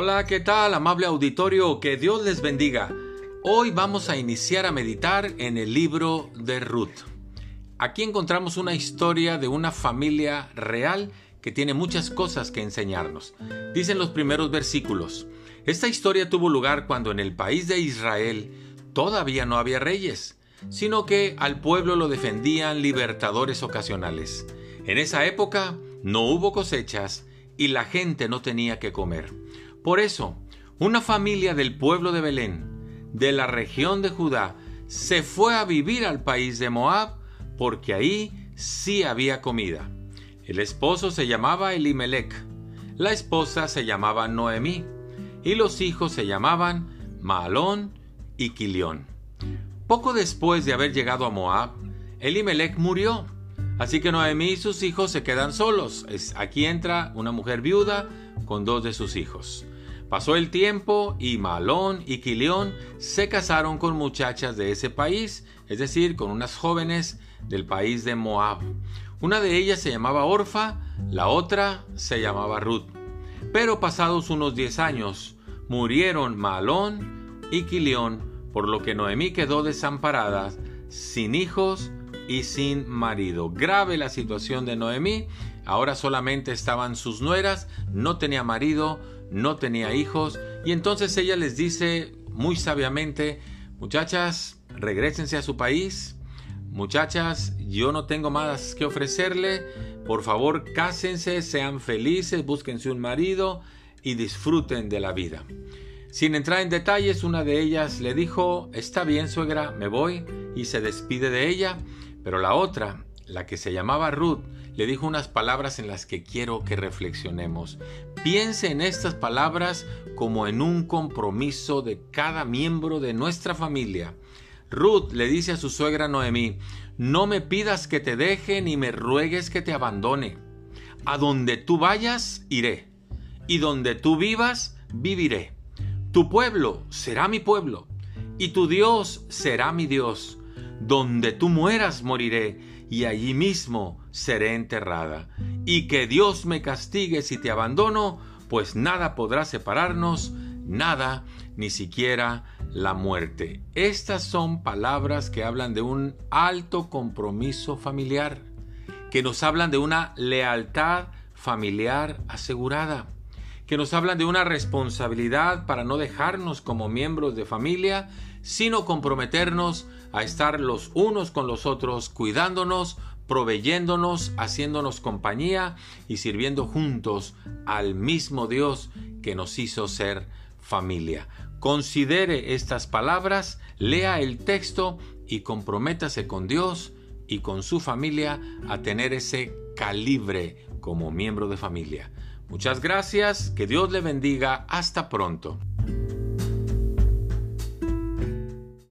Hola, ¿qué tal, amable auditorio? Que Dios les bendiga. Hoy vamos a iniciar a meditar en el libro de Ruth. Aquí encontramos una historia de una familia real que tiene muchas cosas que enseñarnos. Dicen los primeros versículos. Esta historia tuvo lugar cuando en el país de Israel todavía no había reyes, sino que al pueblo lo defendían libertadores ocasionales. En esa época no hubo cosechas y la gente no tenía que comer. Por eso, una familia del pueblo de Belén, de la región de Judá, se fue a vivir al país de Moab, porque ahí sí había comida. El esposo se llamaba Elimelech, la esposa se llamaba Noemí, y los hijos se llamaban Maalón y Quilión. Poco después de haber llegado a Moab, Elimelech murió. Así que Noemí y sus hijos se quedan solos. aquí entra una mujer viuda con dos de sus hijos. Pasó el tiempo y Malón y Quilión se casaron con muchachas de ese país, es decir, con unas jóvenes del país de Moab. Una de ellas se llamaba Orfa, la otra se llamaba Ruth. Pero pasados unos diez años, murieron Malón y Quilión, por lo que Noemí quedó desamparada, sin hijos y sin marido. Grave la situación de Noemí, ahora solamente estaban sus nueras, no tenía marido, no tenía hijos, y entonces ella les dice muy sabiamente, muchachas, regresense a su país, muchachas, yo no tengo más que ofrecerle, por favor cásense, sean felices, búsquense un marido y disfruten de la vida. Sin entrar en detalles, una de ellas le dijo, está bien suegra, me voy, y se despide de ella, pero la otra, la que se llamaba Ruth, le dijo unas palabras en las que quiero que reflexionemos. Piense en estas palabras como en un compromiso de cada miembro de nuestra familia. Ruth le dice a su suegra Noemí, no me pidas que te deje ni me ruegues que te abandone. A donde tú vayas, iré, y donde tú vivas, viviré. Tu pueblo será mi pueblo, y tu Dios será mi Dios. Donde tú mueras, moriré, y allí mismo seré enterrada. Y que Dios me castigue si te abandono, pues nada podrá separarnos, nada, ni siquiera la muerte. Estas son palabras que hablan de un alto compromiso familiar, que nos hablan de una lealtad familiar asegurada, que nos hablan de una responsabilidad para no dejarnos como miembros de familia, sino comprometernos a estar los unos con los otros, cuidándonos, proveyéndonos, haciéndonos compañía y sirviendo juntos al mismo Dios que nos hizo ser familia. Considere estas palabras, lea el texto y comprométase con Dios y con su familia a tener ese calibre como miembro de familia. Muchas gracias, que Dios le bendiga, hasta pronto.